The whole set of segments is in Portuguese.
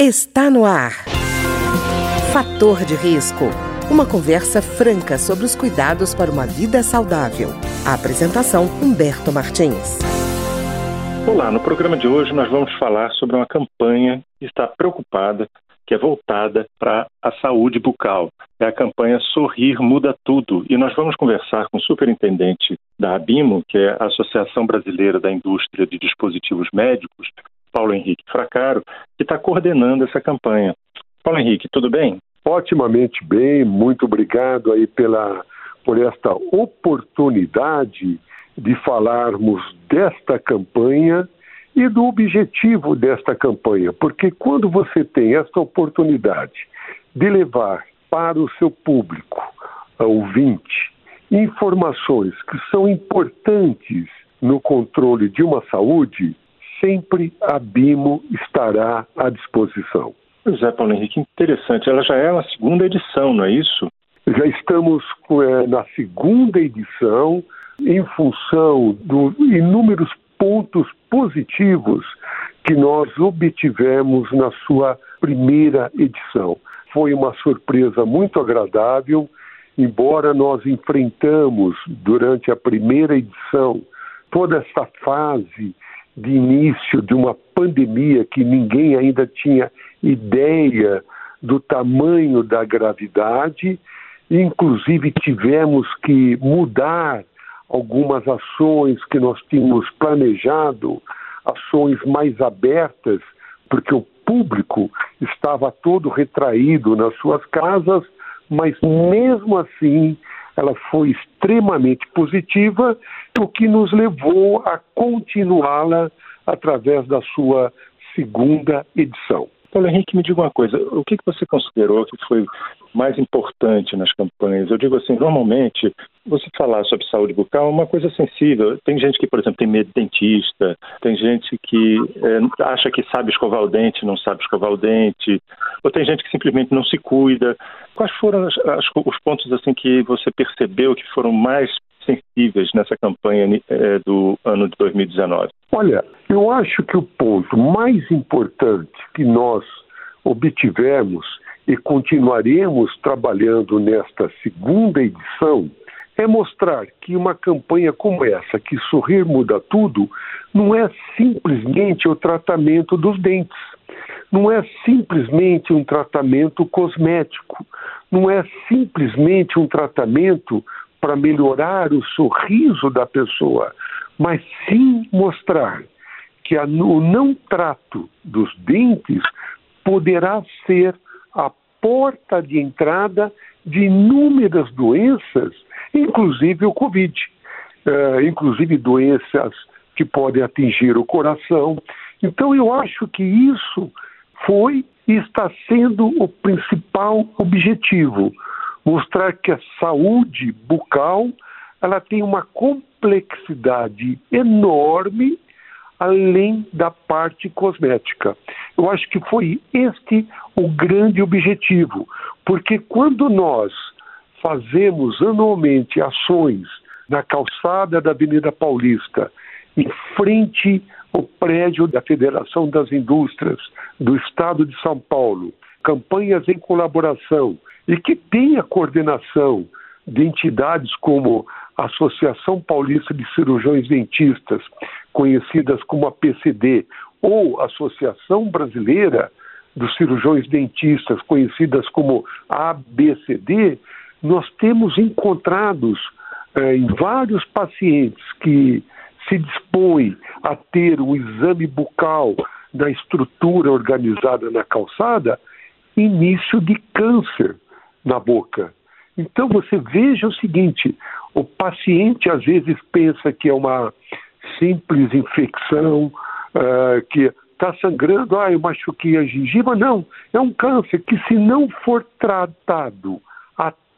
Está no ar. Fator de risco. Uma conversa franca sobre os cuidados para uma vida saudável. A apresentação Humberto Martins. Olá, no programa de hoje nós vamos falar sobre uma campanha que está preocupada, que é voltada para a saúde bucal. É a campanha Sorrir Muda Tudo. E nós vamos conversar com o superintendente da ABIMO, que é a Associação Brasileira da Indústria de Dispositivos Médicos, Paulo Henrique Fracaro, que está coordenando essa campanha. Paulo Henrique, tudo bem? Otimamente bem, muito obrigado aí pela, por esta oportunidade de falarmos desta campanha e do objetivo desta campanha, porque quando você tem esta oportunidade de levar para o seu público, ouvinte, informações que são importantes no controle de uma saúde, sempre a BIMO estará à disposição. Pois é, Paulo Henrique, interessante. Ela já é uma segunda edição, não é isso? Já estamos é, na segunda edição, em função dos inúmeros pontos positivos que nós obtivemos na sua primeira edição. Foi uma surpresa muito agradável, embora nós enfrentamos durante a primeira edição toda essa fase de início de uma pandemia que ninguém ainda tinha ideia do tamanho da gravidade, inclusive tivemos que mudar algumas ações que nós tínhamos planejado, ações mais abertas, porque o público estava todo retraído nas suas casas, mas mesmo assim ela foi extremamente positiva, o que nos levou a continuá-la através da sua segunda edição. Paulo Henrique, me diga uma coisa: o que você considerou que foi mais importante nas campanhas? Eu digo assim, normalmente, você falar sobre saúde bucal é uma coisa sensível. Tem gente que, por exemplo, tem medo de dentista, tem gente que é, acha que sabe escovar o dente, não sabe escovar o dente, ou tem gente que simplesmente não se cuida. Quais foram as, as, os pontos assim que você percebeu que foram mais sensíveis nessa campanha é, do ano de 2019? Olha, eu acho que o ponto mais importante que nós obtivemos e continuaremos trabalhando nesta segunda edição é mostrar que uma campanha como essa, que Sorrir Muda Tudo, não é simplesmente o tratamento dos dentes, não é simplesmente um tratamento cosmético, não é simplesmente um tratamento para melhorar o sorriso da pessoa, mas sim mostrar que a, o não trato dos dentes poderá ser a porta de entrada de inúmeras doenças, inclusive o Covid, uh, inclusive doenças que podem atingir o coração. Então, eu acho que isso foi e está sendo o principal objetivo mostrar que a saúde bucal ela tem uma complexidade enorme além da parte cosmética. Eu acho que foi este o grande objetivo, porque quando nós fazemos anualmente ações na calçada da Avenida Paulista, em frente ao prédio da Federação das Indústrias do Estado de São Paulo, campanhas em colaboração e que tenha coordenação de entidades como a Associação Paulista de Cirurgiões Dentistas, conhecidas como a PCD, ou Associação Brasileira dos Cirurgiões Dentistas, conhecidas como ABCD, nós temos encontrados eh, em vários pacientes que se dispõem a ter um exame bucal da estrutura organizada na calçada, início de câncer na boca. Então você veja o seguinte: o paciente às vezes pensa que é uma simples infecção, uh, que está sangrando, ah, eu machuquei a gengiva. Não, é um câncer que, se não for tratado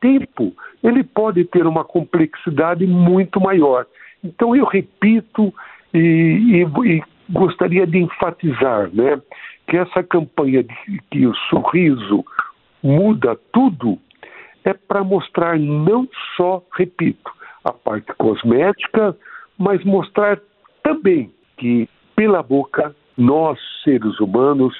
tempo, ele pode ter uma complexidade muito maior. Então eu repito e, e, e gostaria de enfatizar, né, que essa campanha de que o sorriso muda tudo é para mostrar não só, repito, a parte cosmética, mas mostrar também que pela boca nós, seres humanos,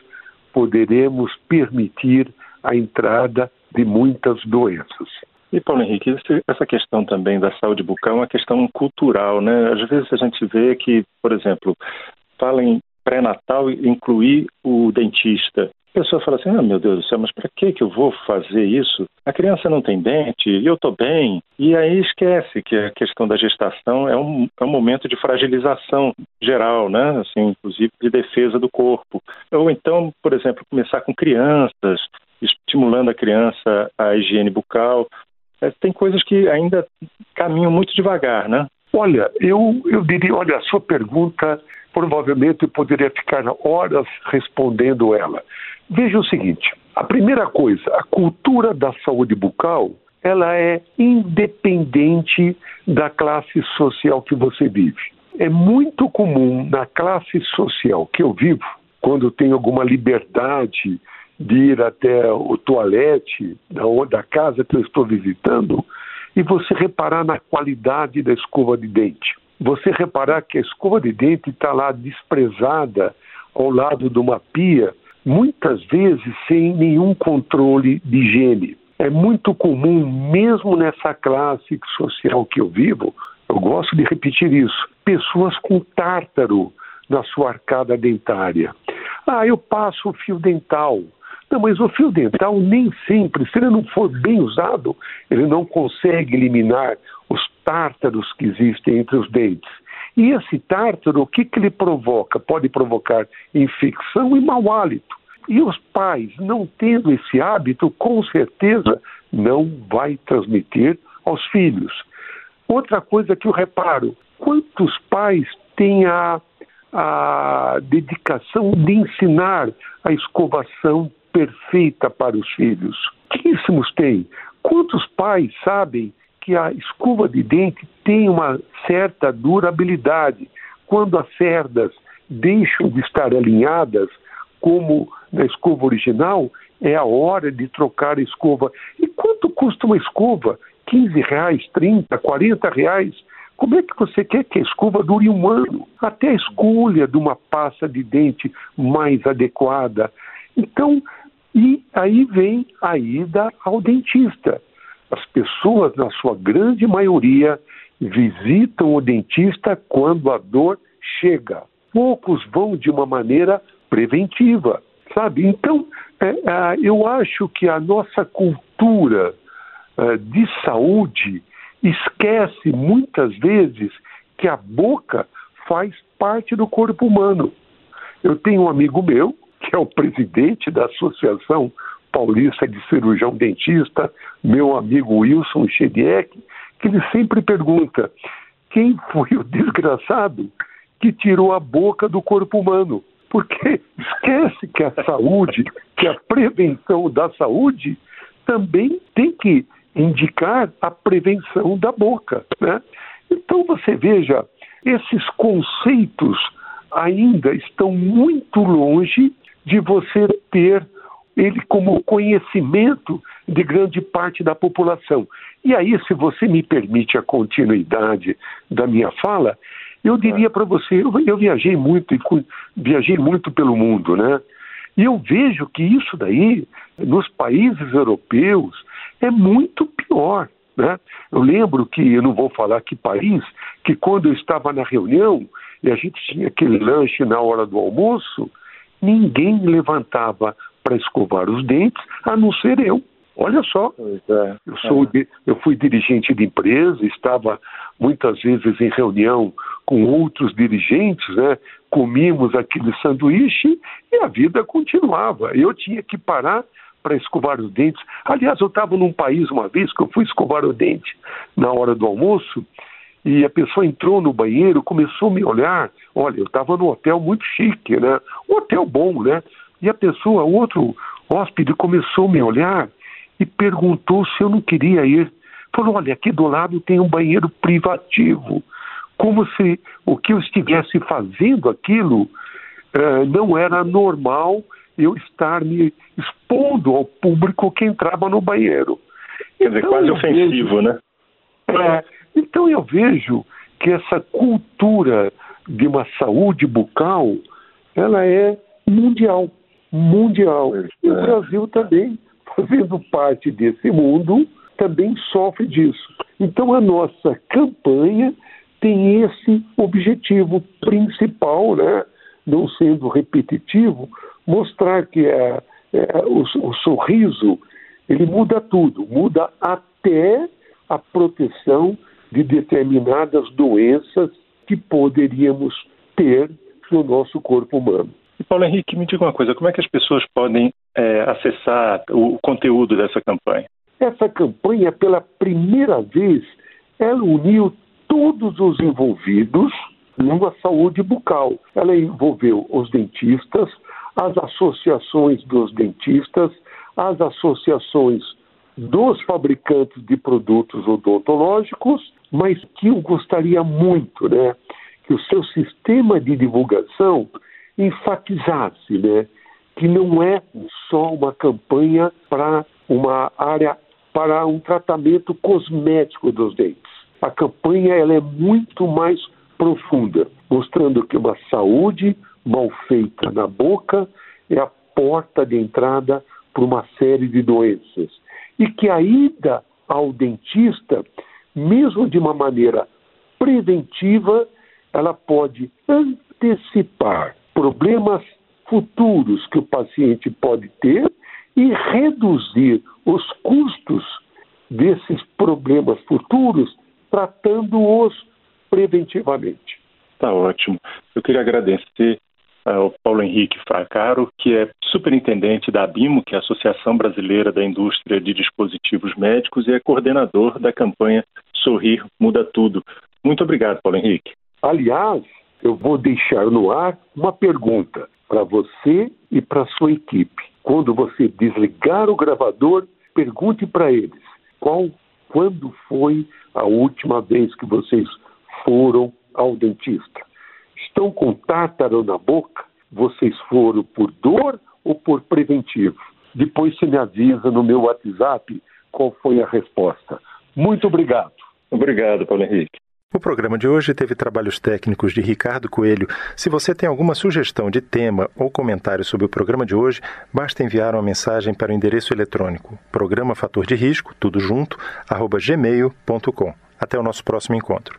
poderemos permitir a entrada de muitas doenças. E, Paulo Henrique, essa questão também da saúde bucal é uma questão cultural, né? Às vezes a gente vê que, por exemplo, fala em pré-natal incluir o dentista. A pessoa fala assim: ah, meu Deus do céu, mas para que que eu vou fazer isso? A criança não tem dente e eu estou bem. E aí esquece que a questão da gestação é um, é um momento de fragilização geral, né? Assim, inclusive de defesa do corpo. Ou então, por exemplo, começar com crianças, estimulando a criança a higiene bucal. É, tem coisas que ainda caminham muito devagar, né? Olha, eu, eu diria, olha, a sua pergunta provavelmente eu poderia ficar horas respondendo ela. Veja o seguinte: a primeira coisa, a cultura da saúde bucal, ela é independente da classe social que você vive. É muito comum na classe social que eu vivo, quando tenho alguma liberdade de ir até o toalete da, da casa que eu estou visitando, e você reparar na qualidade da escova de dente. Você reparar que a escova de dente está lá desprezada ao lado de uma pia muitas vezes sem nenhum controle de higiene. É muito comum, mesmo nessa classe social que eu vivo, eu gosto de repetir isso, pessoas com tártaro na sua arcada dentária. Ah, eu passo o fio dental. Não, mas o fio dental nem sempre, se ele não for bem usado, ele não consegue eliminar os tártaros que existem entre os dentes. E esse tártaro, o que, que ele provoca? Pode provocar infecção e mau hálito. E os pais, não tendo esse hábito, com certeza não vai transmitir aos filhos. Outra coisa que eu reparo: quantos pais têm a, a dedicação de ensinar a escovação perfeita para os filhos? Pouquíssimos têm. Quantos pais sabem que a escova de dente tem uma certa durabilidade? Quando as cerdas deixam de estar alinhadas, como na escova original, é a hora de trocar a escova. E quanto custa uma escova? 15 reais, 30, 40 reais? Como é que você quer que a escova dure um ano? Até a escolha de uma pasta de dente mais adequada. Então, e aí vem a ida ao dentista. As pessoas, na sua grande maioria, visitam o dentista quando a dor chega. Poucos vão de uma maneira preventiva, sabe? Então, é, é, eu acho que a nossa cultura é, de saúde esquece muitas vezes que a boca faz parte do corpo humano. Eu tenho um amigo meu, que é o presidente da Associação Paulista de Cirurgião Dentista, meu amigo Wilson Chediek, que ele sempre pergunta: quem foi o desgraçado que tirou a boca do corpo humano? porque esquece que a saúde, que a prevenção da saúde também tem que indicar a prevenção da boca. Né? Então você veja, esses conceitos ainda estão muito longe de você ter ele como conhecimento de grande parte da população. E aí, se você me permite a continuidade da minha fala, eu diria para você, eu, viajei muito, viajei muito pelo mundo, né? E eu vejo que isso daí, nos países europeus, é muito pior. Né? Eu lembro que, eu não vou falar que país, que quando eu estava na reunião e a gente tinha aquele lanche na hora do almoço, ninguém levantava para escovar os dentes, a não ser eu. Olha só, é, eu, sou, é. eu fui dirigente de empresa, estava muitas vezes em reunião com outros dirigentes, né? comíamos aquele sanduíche e a vida continuava. Eu tinha que parar para escovar os dentes. Aliás, eu estava num país uma vez que eu fui escovar o dente na hora do almoço e a pessoa entrou no banheiro, começou a me olhar. Olha, eu estava num hotel muito chique, né? Um hotel bom, né? E a pessoa, outro hóspede, começou a me olhar e perguntou se eu não queria ir. Falou: olha, aqui do lado tem um banheiro privativo. Como se o que eu estivesse fazendo aquilo uh, não era normal eu estar me expondo ao público que entrava no banheiro. Quer dizer, então, quase ofensivo, vejo, né? É, então eu vejo que essa cultura de uma saúde bucal, ela é mundial. mundial. E o é. Brasil também, fazendo parte desse mundo, também sofre disso. Então a nossa campanha tem esse objetivo principal, né? não sendo repetitivo, mostrar que é, é, o, o sorriso ele muda tudo, muda até a proteção de determinadas doenças que poderíamos ter no nosso corpo humano. E Paulo Henrique, me diga uma coisa, como é que as pessoas podem é, acessar o conteúdo dessa campanha? Essa campanha, pela primeira vez, ela uniu todos os envolvidos numa saúde bucal. Ela envolveu os dentistas, as associações dos dentistas, as associações dos fabricantes de produtos odontológicos, mas que eu gostaria muito, né, que o seu sistema de divulgação enfatizasse, né, que não é só uma campanha para uma área para um tratamento cosmético dos dentes. A campanha ela é muito mais profunda, mostrando que uma saúde mal feita na boca é a porta de entrada para uma série de doenças. E que a ida ao dentista, mesmo de uma maneira preventiva, ela pode antecipar problemas futuros que o paciente pode ter e reduzir os custos desses problemas futuros, tratando-os preventivamente. Tá ótimo. Eu queria agradecer ao Paulo Henrique Fracaro, que é superintendente da ABIMO, que é a Associação Brasileira da Indústria de Dispositivos Médicos, e é coordenador da campanha Sorrir Muda Tudo. Muito obrigado, Paulo Henrique. Aliás, eu vou deixar no ar uma pergunta para você e para sua equipe. Quando você desligar o gravador, pergunte para eles qual, quando foi a última vez que vocês foram ao dentista. Estão com tártaro na boca? Vocês foram por dor ou por preventivo? Depois você me avisa no meu WhatsApp qual foi a resposta. Muito obrigado. Obrigado, Paulo Henrique. O programa de hoje teve trabalhos técnicos de Ricardo Coelho. Se você tem alguma sugestão de tema ou comentário sobre o programa de hoje, basta enviar uma mensagem para o endereço eletrônico programa fator de risco, tudo junto, arroba gmail.com. Até o nosso próximo encontro.